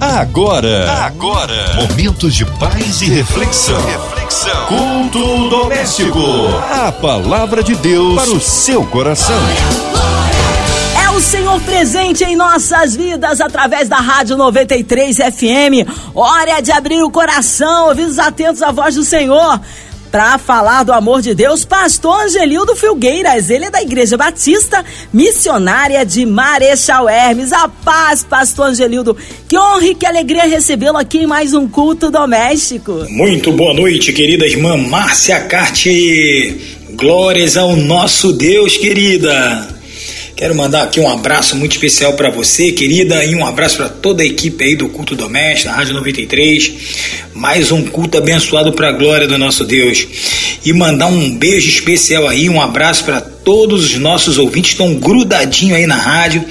Agora, agora, momentos de paz e reflexão. Reflexão. Culto doméstico. A palavra de Deus para o seu coração. É o Senhor presente em nossas vidas através da Rádio 93 FM. Hora de abrir o coração, ouvidos atentos à voz do Senhor para falar do amor de Deus, pastor Angelildo Filgueiras. Ele é da Igreja Batista Missionária de Marechal Hermes. A paz, pastor Angelildo. Que honra e que alegria recebê-lo aqui em mais um culto doméstico. Muito boa noite, querida irmã Márcia Carte. Glórias ao nosso Deus, querida. Quero mandar aqui um abraço muito especial para você, querida, e um abraço para toda a equipe aí do Culto Doméstico, da Rádio 93. Mais um culto abençoado para a glória do nosso Deus. E mandar um beijo especial aí, um abraço para todos os nossos ouvintes que estão grudadinho aí na rádio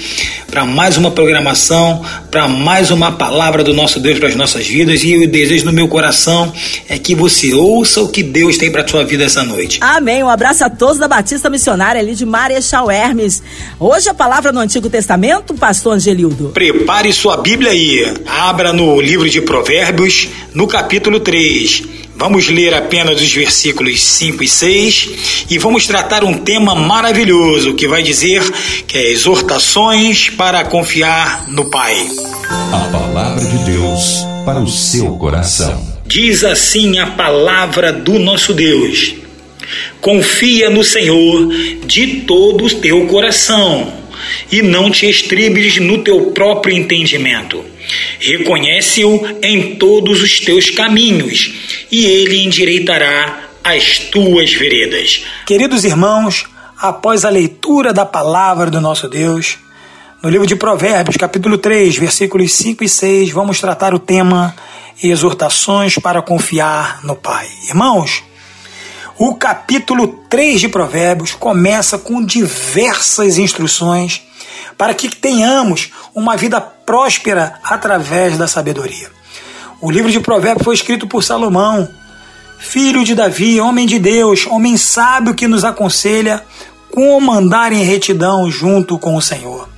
para mais uma programação, para mais uma palavra do nosso Deus para as nossas vidas. E o desejo no meu coração é que você ouça o que Deus tem para a sua vida essa noite. Amém. Um abraço a todos da Batista Missionária ali de Marechal Hermes. Hoje a palavra no Antigo Testamento, pastor Angelildo. Prepare sua Bíblia aí. Abra no livro de Provérbios, no capítulo 3 Vamos ler apenas os versículos 5 e 6 e vamos tratar um tema maravilhoso que vai dizer que é exortações para confiar no Pai. A palavra de Deus para o seu coração. Diz assim a palavra do nosso Deus: Confia no Senhor de todo o teu coração e não te estribes no teu próprio entendimento. Reconhece-o em todos os teus caminhos e ele endireitará as tuas veredas. Queridos irmãos, após a leitura da palavra do nosso Deus, no livro de Provérbios, capítulo 3, versículos 5 e 6, vamos tratar o tema Exortações para confiar no Pai. Irmãos, o capítulo 3 de Provérbios começa com diversas instruções para que tenhamos uma vida próspera através da sabedoria. O livro de Provérbios foi escrito por Salomão, filho de Davi, homem de Deus, homem sábio que nos aconselha como andar em retidão junto com o Senhor.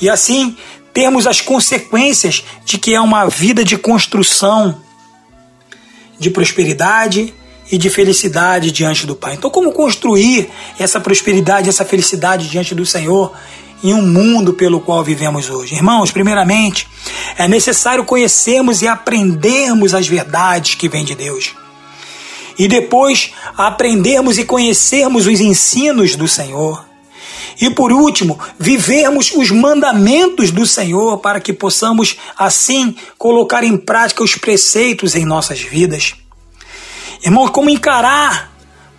E assim termos as consequências de que é uma vida de construção, de prosperidade e de felicidade diante do Pai. Então, como construir essa prosperidade, essa felicidade diante do Senhor em um mundo pelo qual vivemos hoje. Irmãos, primeiramente, é necessário conhecermos e aprendermos as verdades que vêm de Deus. E depois, aprendermos e conhecermos os ensinos do Senhor. E por último, vivermos os mandamentos do Senhor para que possamos, assim, colocar em prática os preceitos em nossas vidas. Irmãos, como encarar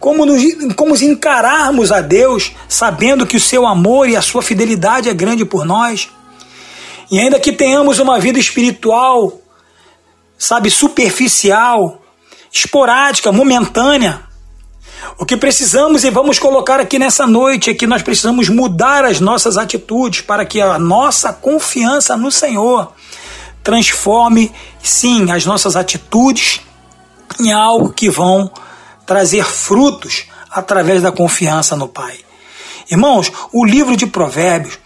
como nos, como encararmos a Deus sabendo que o seu amor e a sua fidelidade é grande por nós. E ainda que tenhamos uma vida espiritual, sabe, superficial, esporádica, momentânea, o que precisamos e vamos colocar aqui nessa noite é que nós precisamos mudar as nossas atitudes para que a nossa confiança no Senhor transforme, sim, as nossas atitudes em algo que vão trazer frutos através da confiança no Pai. Irmãos, o livro de Provérbios,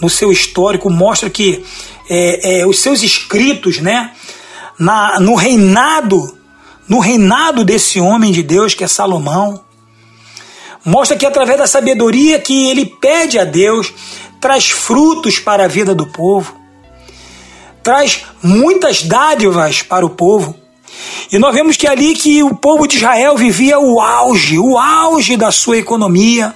no seu histórico, mostra que é, é, os seus escritos, né, na, no reinado, no reinado desse homem de Deus que é Salomão, mostra que através da sabedoria que ele pede a Deus, traz frutos para a vida do povo, traz muitas dádivas para o povo. E nós vemos que ali que o povo de Israel vivia o auge, o auge da sua economia.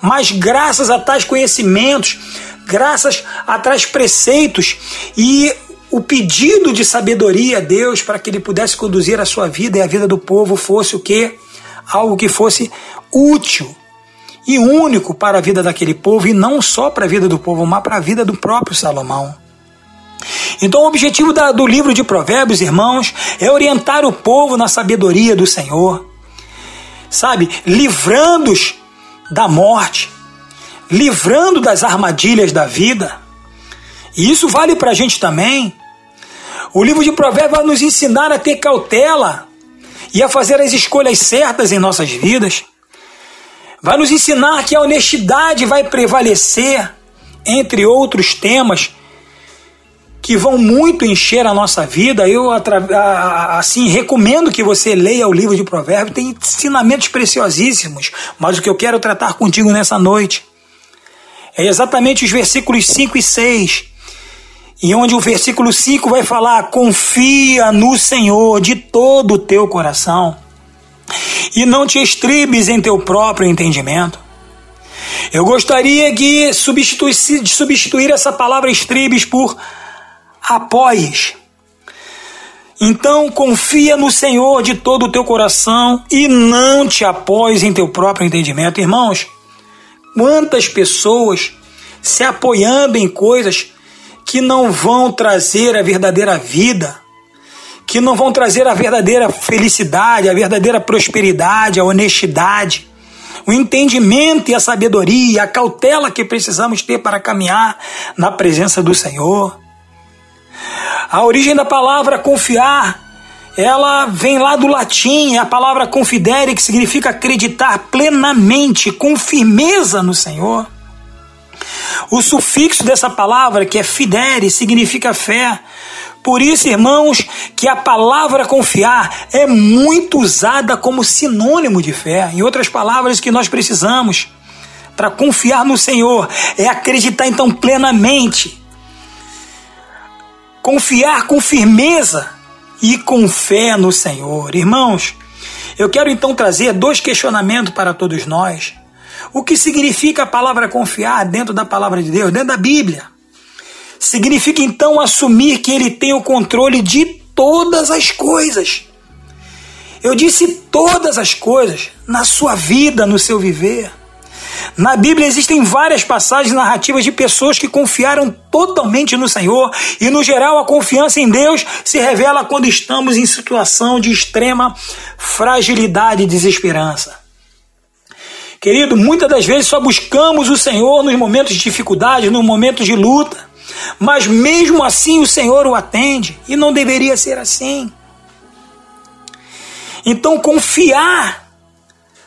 Mas graças a tais conhecimentos, graças a tais preceitos e o pedido de sabedoria a Deus para que ele pudesse conduzir a sua vida e a vida do povo fosse o quê? Algo que fosse útil e único para a vida daquele povo e não só para a vida do povo, mas para a vida do próprio Salomão. Então, o objetivo da, do livro de Provérbios, irmãos, é orientar o povo na sabedoria do Senhor, sabe? Livrando-os da morte, livrando das armadilhas da vida. E isso vale para a gente também. O livro de Provérbios vai nos ensinar a ter cautela e a fazer as escolhas certas em nossas vidas. Vai nos ensinar que a honestidade vai prevalecer, entre outros temas que vão muito encher a nossa vida. Eu assim recomendo que você leia o livro de Provérbios, tem ensinamentos preciosíssimos, mas o que eu quero tratar contigo nessa noite é exatamente os versículos 5 e 6. E onde o versículo 5 vai falar: confia no Senhor de todo o teu coração e não te estribes em teu próprio entendimento. Eu gostaria que substituísse, de substituir essa palavra estribes por apoies. Então confia no Senhor de todo o teu coração e não te apoies em teu próprio entendimento. Irmãos, quantas pessoas se apoiando em coisas que não vão trazer a verdadeira vida, que não vão trazer a verdadeira felicidade, a verdadeira prosperidade, a honestidade, o entendimento e a sabedoria, a cautela que precisamos ter para caminhar na presença do Senhor. A origem da palavra confiar, ela vem lá do latim, a palavra confidere, que significa acreditar plenamente, com firmeza no Senhor. O sufixo dessa palavra, que é fidere, significa fé. Por isso, irmãos, que a palavra confiar é muito usada como sinônimo de fé. Em outras palavras, que nós precisamos para confiar no Senhor é acreditar então plenamente, confiar com firmeza e com fé no Senhor. Irmãos, eu quero então trazer dois questionamentos para todos nós. O que significa a palavra confiar dentro da palavra de Deus, dentro da Bíblia? Significa então assumir que ele tem o controle de todas as coisas. Eu disse todas as coisas na sua vida, no seu viver. Na Bíblia existem várias passagens narrativas de pessoas que confiaram totalmente no Senhor, e no geral a confiança em Deus se revela quando estamos em situação de extrema fragilidade e desesperança. Querido, muitas das vezes só buscamos o Senhor nos momentos de dificuldade, nos momentos de luta. Mas mesmo assim o Senhor o atende e não deveria ser assim. Então confiar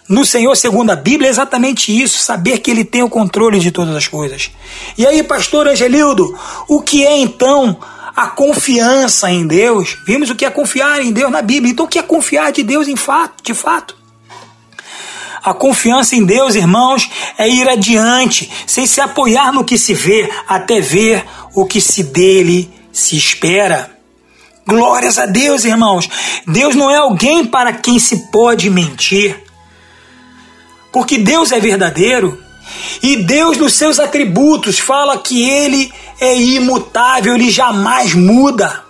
no Senhor, segundo a Bíblia, é exatamente isso, saber que Ele tem o controle de todas as coisas. E aí, pastor Angelildo, o que é então a confiança em Deus? Vimos o que é confiar em Deus na Bíblia. Então, o que é confiar de Deus em fato, de fato? A confiança em Deus, irmãos, é ir adiante, sem se apoiar no que se vê, até ver o que se dele se espera. Glórias a Deus, irmãos. Deus não é alguém para quem se pode mentir. Porque Deus é verdadeiro. E Deus, nos seus atributos, fala que ele é imutável, ele jamais muda.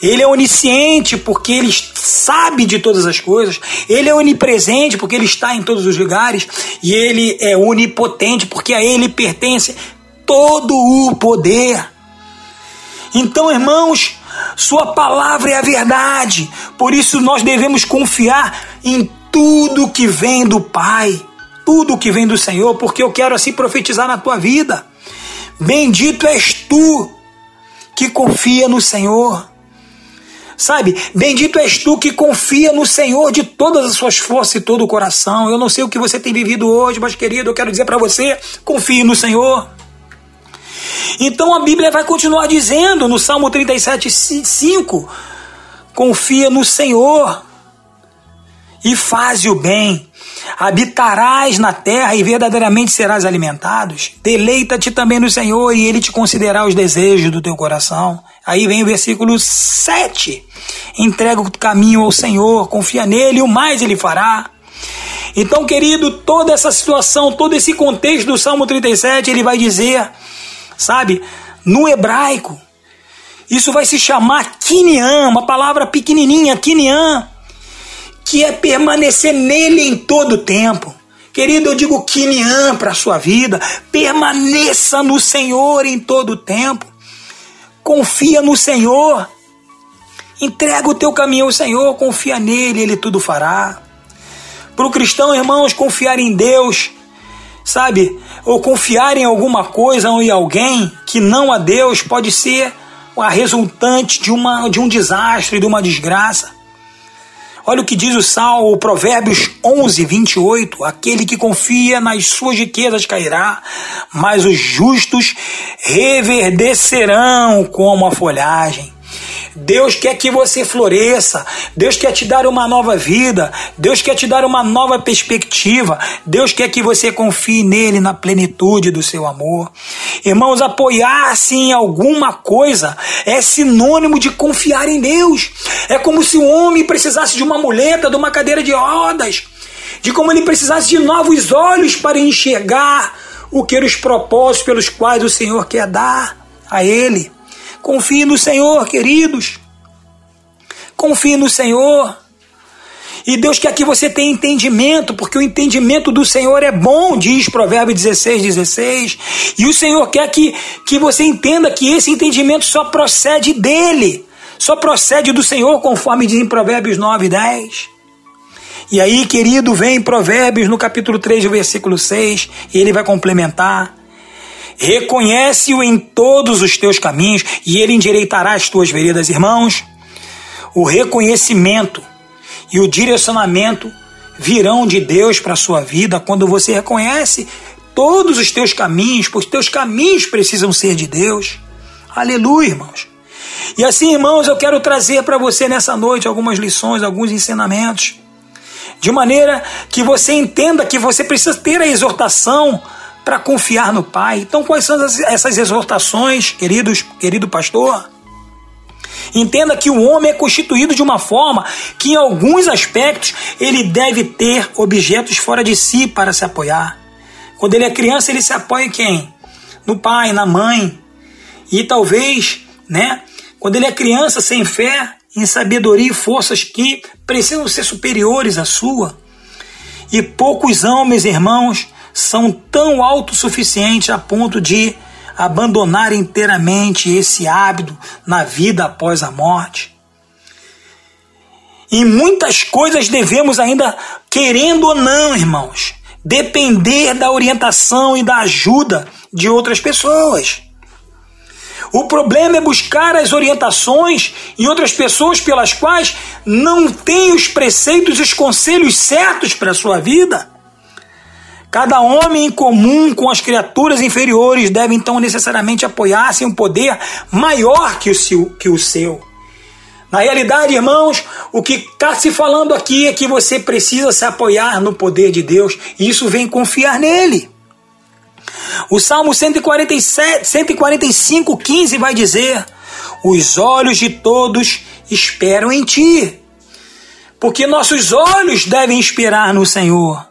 Ele é onisciente porque ele sabe de todas as coisas. Ele é onipresente porque ele está em todos os lugares. E ele é onipotente porque a ele pertence todo o poder. Então, irmãos, Sua palavra é a verdade. Por isso nós devemos confiar em tudo que vem do Pai, tudo que vem do Senhor, porque eu quero assim profetizar na tua vida. Bendito és tu que confia no Senhor. Sabe, bendito és tu que confia no Senhor de todas as suas forças e todo o coração. Eu não sei o que você tem vivido hoje, mas querido, eu quero dizer para você: confie no Senhor. Então a Bíblia vai continuar dizendo no Salmo 37, 5: confia no Senhor e faze o bem. Habitarás na terra e verdadeiramente serás alimentados. Deleita-te também no Senhor e Ele te concederá os desejos do teu coração. Aí vem o versículo 7. Entrega o caminho ao Senhor, confia nele, e o mais ele fará. Então, querido, toda essa situação, todo esse contexto do Salmo 37, ele vai dizer, sabe, no hebraico, isso vai se chamar Kinian, uma palavra pequenininha, Kinian, que é permanecer nele em todo o tempo. Querido, eu digo Kinian para a sua vida, permaneça no Senhor em todo o tempo. Confia no Senhor. Entrega o teu caminho ao Senhor, confia nele, ele tudo fará. Para o cristão, irmãos, confiar em Deus, sabe? Ou confiar em alguma coisa ou em alguém que não a Deus pode ser a resultante de, uma, de um desastre, de uma desgraça. Olha o que diz o Salmo, Provérbios 11, 28. Aquele que confia nas suas riquezas cairá, mas os justos reverdecerão como a folhagem. Deus quer que você floresça, Deus quer te dar uma nova vida, Deus quer te dar uma nova perspectiva, Deus quer que você confie nele na plenitude do seu amor. Irmãos, apoiar-se em alguma coisa é sinônimo de confiar em Deus. É como se o homem precisasse de uma muleta, de uma cadeira de rodas, de como ele precisasse de novos olhos para enxergar o que os propósitos pelos quais o Senhor quer dar a ele. Confie no Senhor, queridos. Confie no Senhor. E Deus quer que você tenha entendimento, porque o entendimento do Senhor é bom, diz Provérbio 16, 16. E o Senhor quer que, que você entenda que esse entendimento só procede dele, só procede do Senhor, conforme diz em Provérbios 9, 10. E aí, querido, vem Provérbios no capítulo 3, versículo 6, e ele vai complementar. Reconhece-o em todos os teus caminhos e ele endireitará as tuas veredas, irmãos. O reconhecimento e o direcionamento virão de Deus para a sua vida quando você reconhece todos os teus caminhos, pois teus caminhos precisam ser de Deus. Aleluia, irmãos. E assim, irmãos, eu quero trazer para você nessa noite algumas lições, alguns ensinamentos, de maneira que você entenda que você precisa ter a exortação para confiar no Pai. Então, quais são essas exortações, queridos, querido pastor? Entenda que o homem é constituído de uma forma que, em alguns aspectos, ele deve ter objetos fora de si para se apoiar. Quando ele é criança, ele se apoia em quem? No pai, na mãe. E talvez, né? Quando ele é criança sem fé, em sabedoria e forças que precisam ser superiores à sua. E poucos homens, irmãos, são tão autossuficientes a ponto de abandonar inteiramente esse hábito na vida após a morte. Em muitas coisas devemos ainda, querendo ou não, irmãos, depender da orientação e da ajuda de outras pessoas. O problema é buscar as orientações em outras pessoas pelas quais não tem os preceitos e os conselhos certos para a sua vida. Cada homem em comum com as criaturas inferiores deve então necessariamente apoiar-se em um poder maior que o seu. Que o seu. Na realidade, irmãos, o que está se falando aqui é que você precisa se apoiar no poder de Deus e isso vem confiar nele. O Salmo 147, 145, 15 vai dizer: Os olhos de todos esperam em ti, porque nossos olhos devem esperar no Senhor.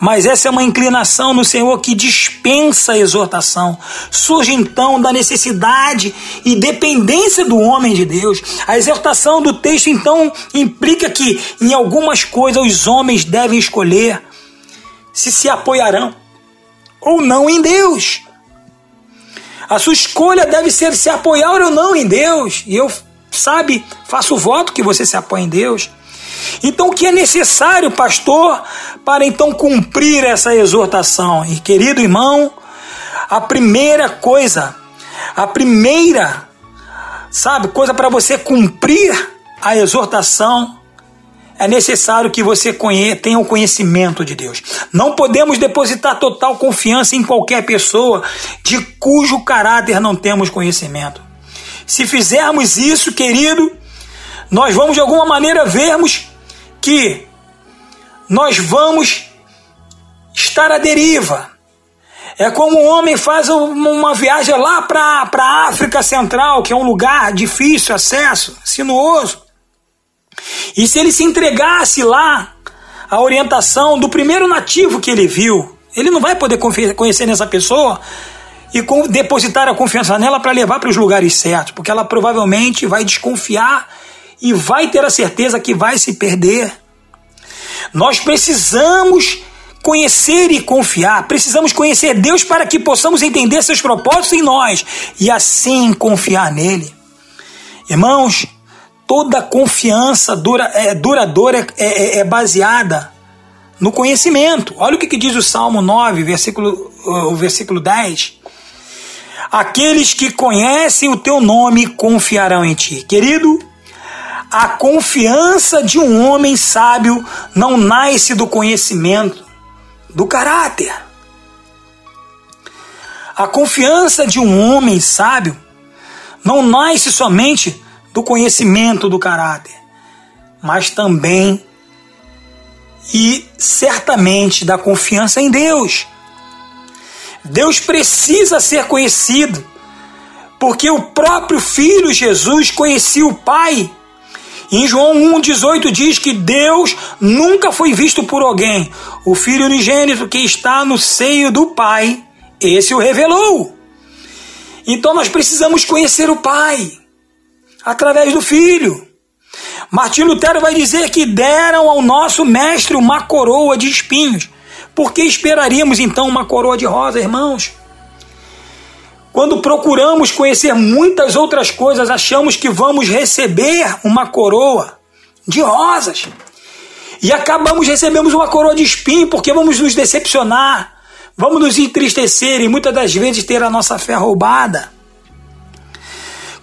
Mas essa é uma inclinação no Senhor que dispensa a exortação. Surge então da necessidade e dependência do homem de Deus. A exortação do texto então implica que em algumas coisas os homens devem escolher se se apoiarão ou não em Deus. A sua escolha deve ser se apoiar ou não em Deus. E eu, sabe, faço o voto que você se apoie em Deus. Então, o que é necessário, pastor, para então cumprir essa exortação? E querido irmão, a primeira coisa, a primeira, sabe, coisa para você cumprir a exortação é necessário que você tenha o conhecimento de Deus. Não podemos depositar total confiança em qualquer pessoa de cujo caráter não temos conhecimento. Se fizermos isso, querido, nós vamos de alguma maneira vermos que nós vamos estar à deriva. É como um homem faz uma viagem lá para a África Central, que é um lugar difícil acesso, sinuoso. E se ele se entregasse lá à orientação do primeiro nativo que ele viu, ele não vai poder conhecer nessa pessoa e depositar a confiança nela para levar para os lugares certos, porque ela provavelmente vai desconfiar e vai ter a certeza que vai se perder. Nós precisamos conhecer e confiar, precisamos conhecer Deus para que possamos entender seus propósitos em nós e assim confiar nele. Irmãos, toda confiança dura, é, duradoura é, é, é baseada no conhecimento. Olha o que, que, diz o Salmo 9, versículo, o versículo 10. Aqueles que conhecem o teu nome confiarão em ti. Querido, A confiança de um homem sábio não nasce do conhecimento, do caráter. A confiança de um homem sábio não nasce somente do conhecimento do caráter, mas também e certamente da confiança em Deus. Deus precisa ser conhecido, porque o próprio Filho Jesus conhecia o Pai. Em João 1,18 diz que Deus nunca foi visto por alguém. O Filho unigênito que está no seio do Pai, esse o revelou. Então nós precisamos conhecer o Pai através do Filho. Martinho Lutero vai dizer que deram ao nosso mestre uma coroa de espinhos. Por que esperaríamos então uma coroa de rosa, irmãos? Quando procuramos conhecer muitas outras coisas, achamos que vamos receber uma coroa de rosas. E acabamos recebendo uma coroa de espinho porque vamos nos decepcionar, vamos nos entristecer e muitas das vezes ter a nossa fé roubada.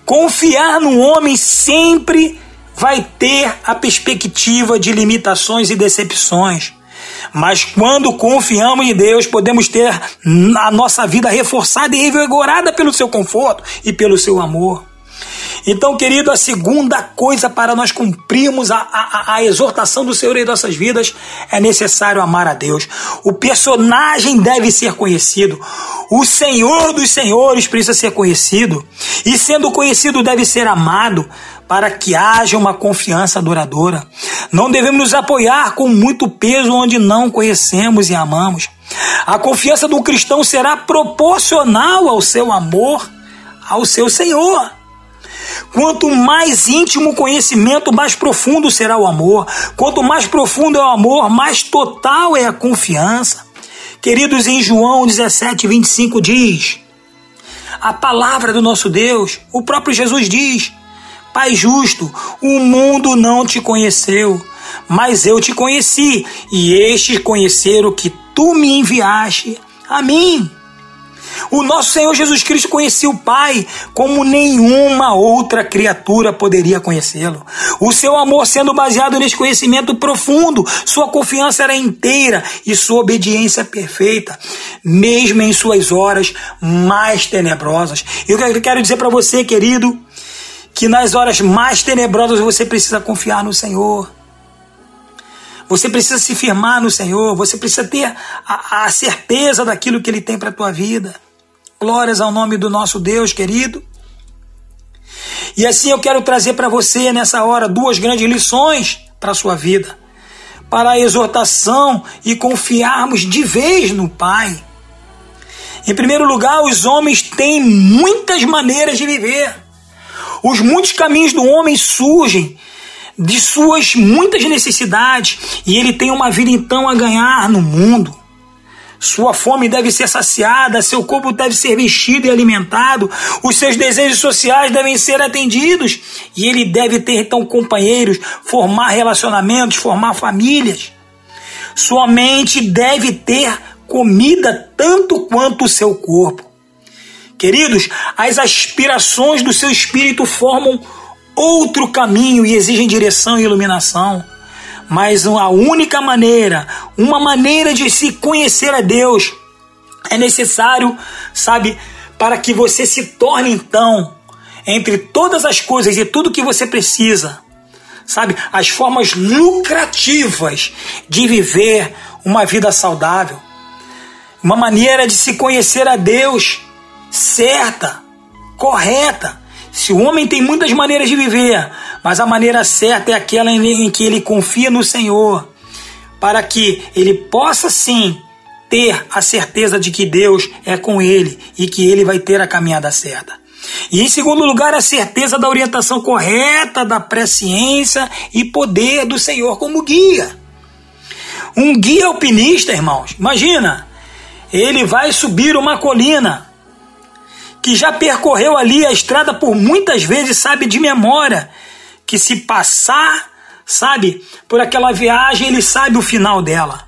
Confiar no homem sempre vai ter a perspectiva de limitações e decepções. Mas quando confiamos em Deus, podemos ter a nossa vida reforçada e revigorada pelo seu conforto e pelo seu amor. Então, querido, a segunda coisa para nós cumprirmos a, a, a, exortação do Senhor em nossas vidas é necessário amar a Deus. O personagem deve ser conhecido. O Senhor dos Senhores precisa ser conhecido. E sendo conhecido, deve ser amado para que haja uma confiança duradoura. Não devemos nos apoiar com muito peso onde não conhecemos e amamos. A confiança do cristão será proporcional ao seu amor ao seu Senhor. Quanto mais íntimo o conhecimento, mais profundo será o amor. Quanto mais profundo é o amor, mais total é a confiança. Queridos, em João 17, 25 diz: A palavra do nosso Deus, o próprio Jesus diz: Pai justo, o mundo não te conheceu, mas eu te conheci, e estes conheceram que tu me enviaste a mim. O nosso Senhor Jesus Cristo conhecia o Pai como nenhuma outra criatura poderia conhecê-lo. O seu amor sendo baseado nesse conhecimento profundo, sua confiança era inteira e sua obediência perfeita, mesmo em suas horas mais tenebrosas. Eu quero dizer para você, querido, que nas horas mais tenebrosas você precisa confiar no Senhor. Você precisa se firmar no Senhor, você precisa ter a, a certeza daquilo que Ele tem para a tua vida. Glórias ao nome do nosso Deus, querido. E assim eu quero trazer para você nessa hora duas grandes lições para a sua vida. Para a exortação e confiarmos de vez no Pai. Em primeiro lugar, os homens têm muitas maneiras de viver. Os muitos caminhos do homem surgem de suas muitas necessidades e ele tem uma vida então a ganhar no mundo. Sua fome deve ser saciada, seu corpo deve ser vestido e alimentado, os seus desejos sociais devem ser atendidos e ele deve ter então companheiros, formar relacionamentos, formar famílias. Sua mente deve ter comida tanto quanto o seu corpo. Queridos, as aspirações do seu espírito formam outro caminho e exigem direção e iluminação mas a única maneira, uma maneira de se conhecer a Deus é necessário, sabe, para que você se torne então, entre todas as coisas e tudo que você precisa, sabe, as formas lucrativas de viver uma vida saudável, uma maneira de se conhecer a Deus certa, correta. Se o homem tem muitas maneiras de viver, mas a maneira certa é aquela em que ele confia no Senhor, para que ele possa sim ter a certeza de que Deus é com ele e que ele vai ter a caminhada certa. E em segundo lugar, a certeza da orientação correta, da presciência e poder do Senhor como guia. Um guia alpinista, irmãos, imagina, ele vai subir uma colina que já percorreu ali a estrada por muitas vezes, sabe de memória, que se passar, sabe, por aquela viagem, ele sabe o final dela.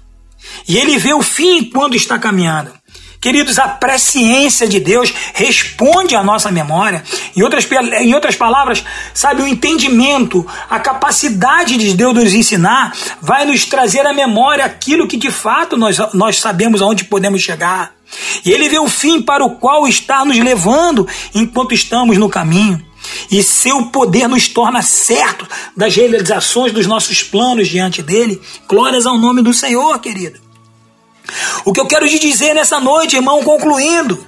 E ele vê o fim quando está caminhando. Queridos, a presciência de Deus responde à nossa memória. Em outras, em outras palavras, sabe, o entendimento, a capacidade de Deus nos ensinar vai nos trazer à memória aquilo que de fato nós, nós sabemos aonde podemos chegar. E Ele vê o fim para o qual está nos levando enquanto estamos no caminho. E seu poder nos torna certos das realizações dos nossos planos diante dele. Glórias ao nome do Senhor, querido. O que eu quero te dizer nessa noite, irmão, concluindo,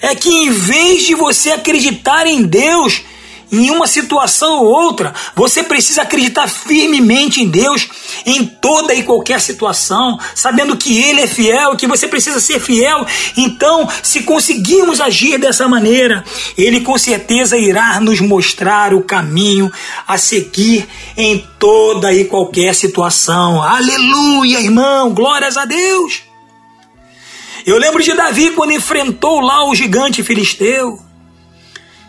é que em vez de você acreditar em Deus em uma situação ou outra, você precisa acreditar firmemente em Deus em toda e qualquer situação, sabendo que Ele é fiel, que você precisa ser fiel. Então, se conseguirmos agir dessa maneira, Ele com certeza irá nos mostrar o caminho a seguir em toda e qualquer situação. Aleluia, irmão, glórias a Deus. Eu lembro de Davi quando enfrentou lá o gigante filisteu.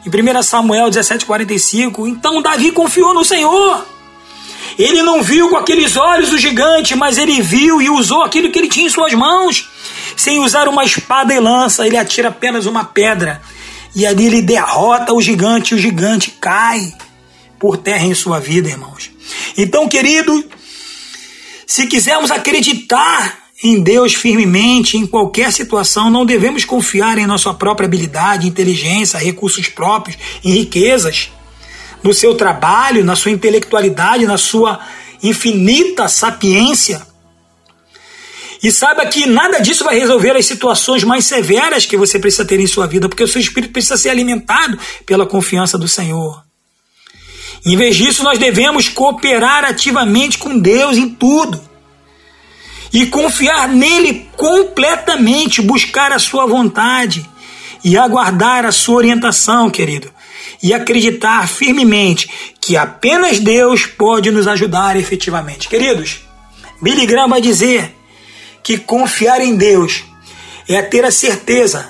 Em 1 Samuel 17,45, então Davi confiou no Senhor. Ele não viu com aqueles olhos o gigante, mas ele viu e usou aquilo que ele tinha em suas mãos. Sem usar uma espada e lança, ele atira apenas uma pedra. E ali ele derrota o gigante e o gigante cai por terra em sua vida, irmãos. Então, querido, se quisermos acreditar em Deus firmemente em qualquer situação, não devemos confiar em nossa própria habilidade, inteligência, recursos próprios, em riquezas, no seu trabalho, na sua intelectualidade, na sua infinita sapiência. E saiba que nada disso vai resolver as situações mais severas que você precisa ter em sua vida, porque o seu espírito precisa ser alimentado pela confiança do Senhor. Em vez disso, nós devemos cooperar ativamente com Deus em tudo e confiar nele completamente, buscar a sua vontade e aguardar a sua orientação, querido, e acreditar firmemente que apenas Deus pode nos ajudar efetivamente. Queridos, Billy Graham vai dizer que confiar em Deus é ter a certeza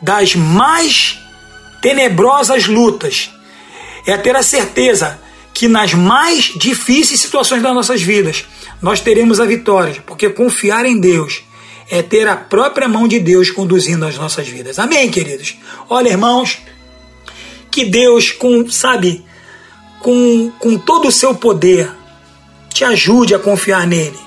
das mais tenebrosas lutas, é ter a certeza que nas mais difíceis situações das nossas vidas nós teremos a vitória, porque confiar em Deus é ter a própria mão de Deus conduzindo as nossas vidas. Amém, queridos? Olha, irmãos, que Deus, com, sabe, com, com todo o seu poder, te ajude a confiar nele.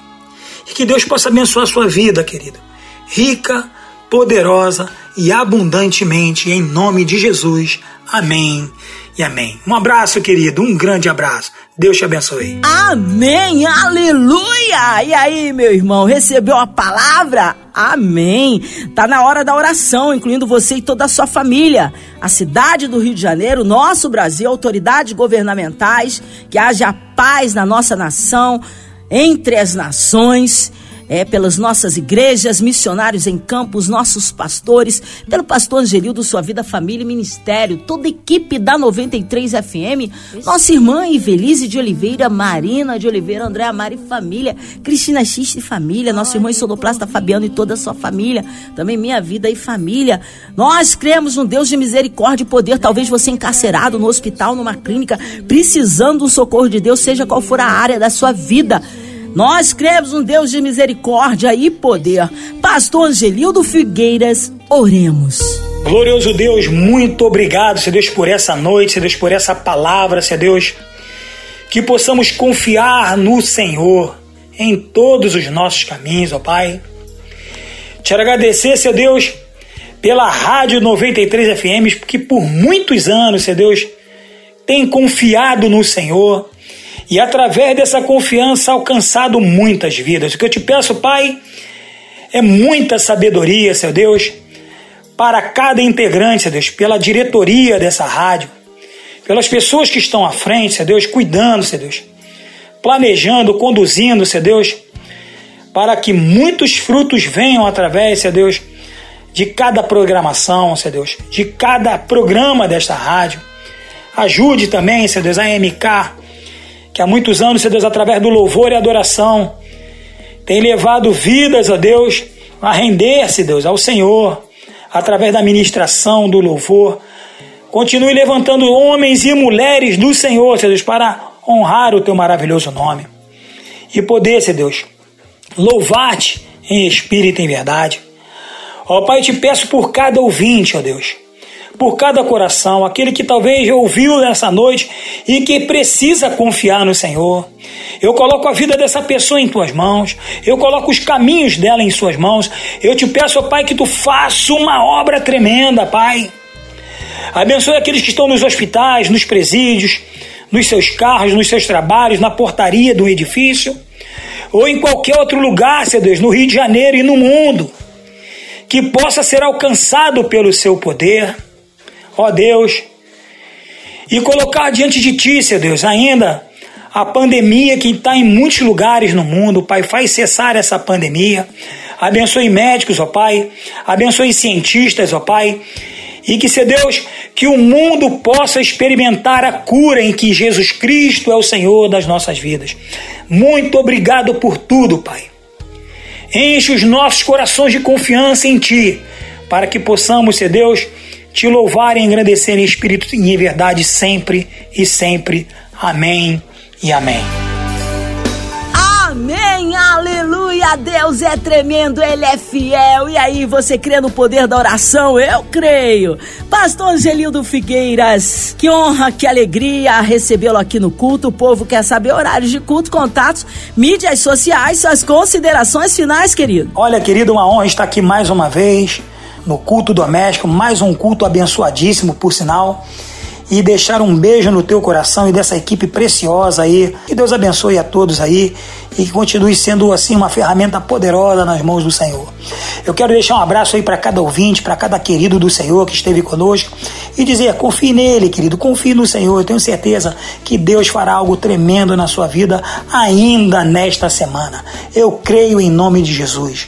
E que Deus possa abençoar a sua vida, querido. Rica, poderosa e abundantemente, em nome de Jesus. Amém e amém. Um abraço, querido, um grande abraço. Deus te abençoe. Amém, aleluia! E aí, meu irmão, recebeu a palavra? Amém! Tá na hora da oração, incluindo você e toda a sua família. A cidade do Rio de Janeiro, nosso Brasil, autoridades governamentais, que haja paz na nossa nação, entre as nações é, pelas nossas igrejas, missionários em campos, nossos pastores, pelo pastor Angelildo, sua vida, família e ministério, toda a equipe da 93 FM, nossa irmã Ivelise de Oliveira, Marina de Oliveira, Andréa Mari família, Cristina Xiste e família, nossa irmã Sonoplasta Fabiano e toda a sua família, também minha vida e família. Nós cremos no Deus de misericórdia e poder, talvez você encarcerado no hospital, numa clínica, precisando do socorro de Deus, seja qual for a área da sua vida. Nós cremos um Deus de misericórdia e poder. Pastor Angelildo Figueiras, oremos. Glorioso Deus, muito obrigado, Senhor Deus, por essa noite, Senhor Deus, por essa palavra, Senhor Deus. Que possamos confiar no Senhor em todos os nossos caminhos, ó Pai. Te agradecer, Senhor Deus, pela Rádio 93 FM, que por muitos anos, Senhor Deus, tem confiado no Senhor e através dessa confiança alcançado muitas vidas. O que eu te peço, Pai, é muita sabedoria, Senhor Deus, para cada integrante, Senhor Deus, pela diretoria dessa rádio, pelas pessoas que estão à frente, Senhor Deus, cuidando, Senhor Deus, planejando, conduzindo, Senhor Deus, para que muitos frutos venham através, Senhor Deus, de cada programação, Senhor Deus, de cada programa desta rádio. Ajude também, Senhor Deus, a MK que há muitos anos, Senhor Deus, através do louvor e adoração, tem levado vidas, ó Deus, a render-se, Deus, ao Senhor, através da ministração, do louvor. Continue levantando homens e mulheres do Senhor, Senhor Deus, para honrar o teu maravilhoso nome. E poder, Senhor Deus, louvar-te em espírito e em verdade. Ó Pai, te peço por cada ouvinte, ó Deus, por cada coração, aquele que talvez ouviu nessa noite e que precisa confiar no Senhor. Eu coloco a vida dessa pessoa em tuas mãos, eu coloco os caminhos dela em suas mãos. Eu te peço, ó Pai, que tu faça uma obra tremenda, Pai. Abençoe aqueles que estão nos hospitais, nos presídios, nos seus carros, nos seus trabalhos, na portaria do edifício, ou em qualquer outro lugar, Senhor Deus, no Rio de Janeiro e no mundo que possa ser alcançado pelo seu poder, ó Deus, e colocar diante de ti, Senhor Deus, ainda a pandemia que está em muitos lugares no mundo, Pai, faz cessar essa pandemia. Abençoe médicos, ó Pai, abençoe cientistas, ó Pai, e que, se Deus, que o mundo possa experimentar a cura em que Jesus Cristo é o Senhor das nossas vidas. Muito obrigado por tudo, Pai. Enche os nossos corações de confiança em Ti, para que possamos, ser Deus, te louvar e engrandecer em espírito e em verdade sempre e sempre. Amém e amém. Amém, aleluia, Deus é tremendo, Ele é fiel. E aí, você crê no poder da oração? Eu creio. Pastor Angelildo Figueiras, que honra, que alegria recebê-lo aqui no culto. O povo quer saber horários de culto, contatos, mídias sociais, suas considerações finais, querido. Olha, querido, uma honra estar aqui mais uma vez no culto doméstico, mais um culto abençoadíssimo, por sinal e deixar um beijo no teu coração e dessa equipe preciosa aí. Que Deus abençoe a todos aí e que continue sendo assim uma ferramenta poderosa nas mãos do Senhor. Eu quero deixar um abraço aí para cada ouvinte, para cada querido do Senhor que esteve conosco e dizer: confie nele, querido, confie no Senhor. Eu tenho certeza que Deus fará algo tremendo na sua vida ainda nesta semana. Eu creio em nome de Jesus.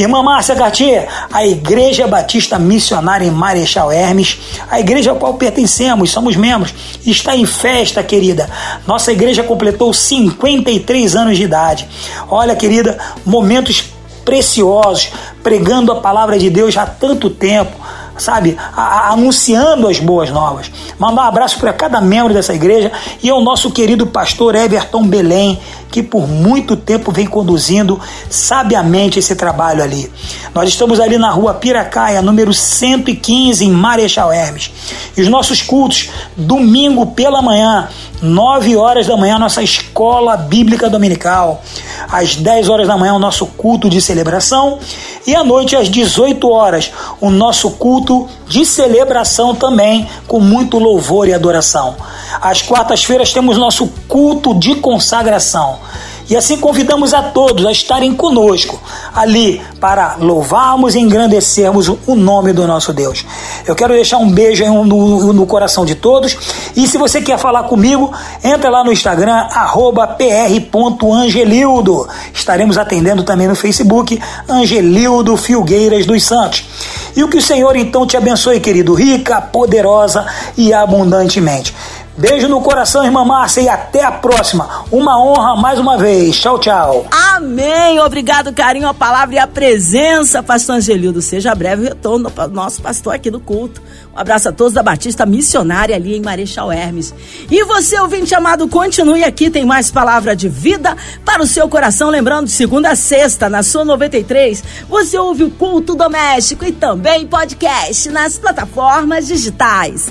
Irmã Márcia Cartier, a Igreja Batista Missionária em Marechal Hermes, a igreja ao qual pertencemos, somos membros, está em festa, querida. Nossa igreja completou 53 anos de idade. Olha, querida, momentos preciosos, pregando a palavra de Deus há tanto tempo sabe, a, a, anunciando as boas novas. Mandar um abraço para cada membro dessa igreja e ao nosso querido pastor Everton Belém, que por muito tempo vem conduzindo sabiamente esse trabalho ali. Nós estamos ali na rua Piracaia, número 115, em Marechal Hermes. E os nossos cultos, domingo pela manhã, 9 horas da manhã, nossa escola bíblica dominical. Às 10 horas da manhã, o nosso culto de celebração. E à noite, às 18 horas, o nosso culto de celebração também, com muito louvor e adoração. Às quartas-feiras, temos nosso culto de consagração. E assim convidamos a todos a estarem conosco ali para louvarmos e engrandecermos o nome do nosso Deus. Eu quero deixar um beijo no, no coração de todos. E se você quer falar comigo, entra lá no Instagram, pr.angelildo. Estaremos atendendo também no Facebook, Angelildo Filgueiras dos Santos. E o que o Senhor então te abençoe, querido, rica, poderosa e abundantemente. Beijo no coração, irmã Márcia, e até a próxima. Uma honra mais uma vez. Tchau, tchau. Amém. Obrigado, carinho, a palavra e a presença, pastor Angelildo. Seja breve retorno para o nosso pastor aqui do culto. Um abraço a todos da Batista Missionária ali em Marechal Hermes. E você, ouvinte amado, continue aqui, tem mais palavra de vida para o seu coração. Lembrando, segunda a sexta, na sua 93, você ouve o culto doméstico e também podcast nas plataformas digitais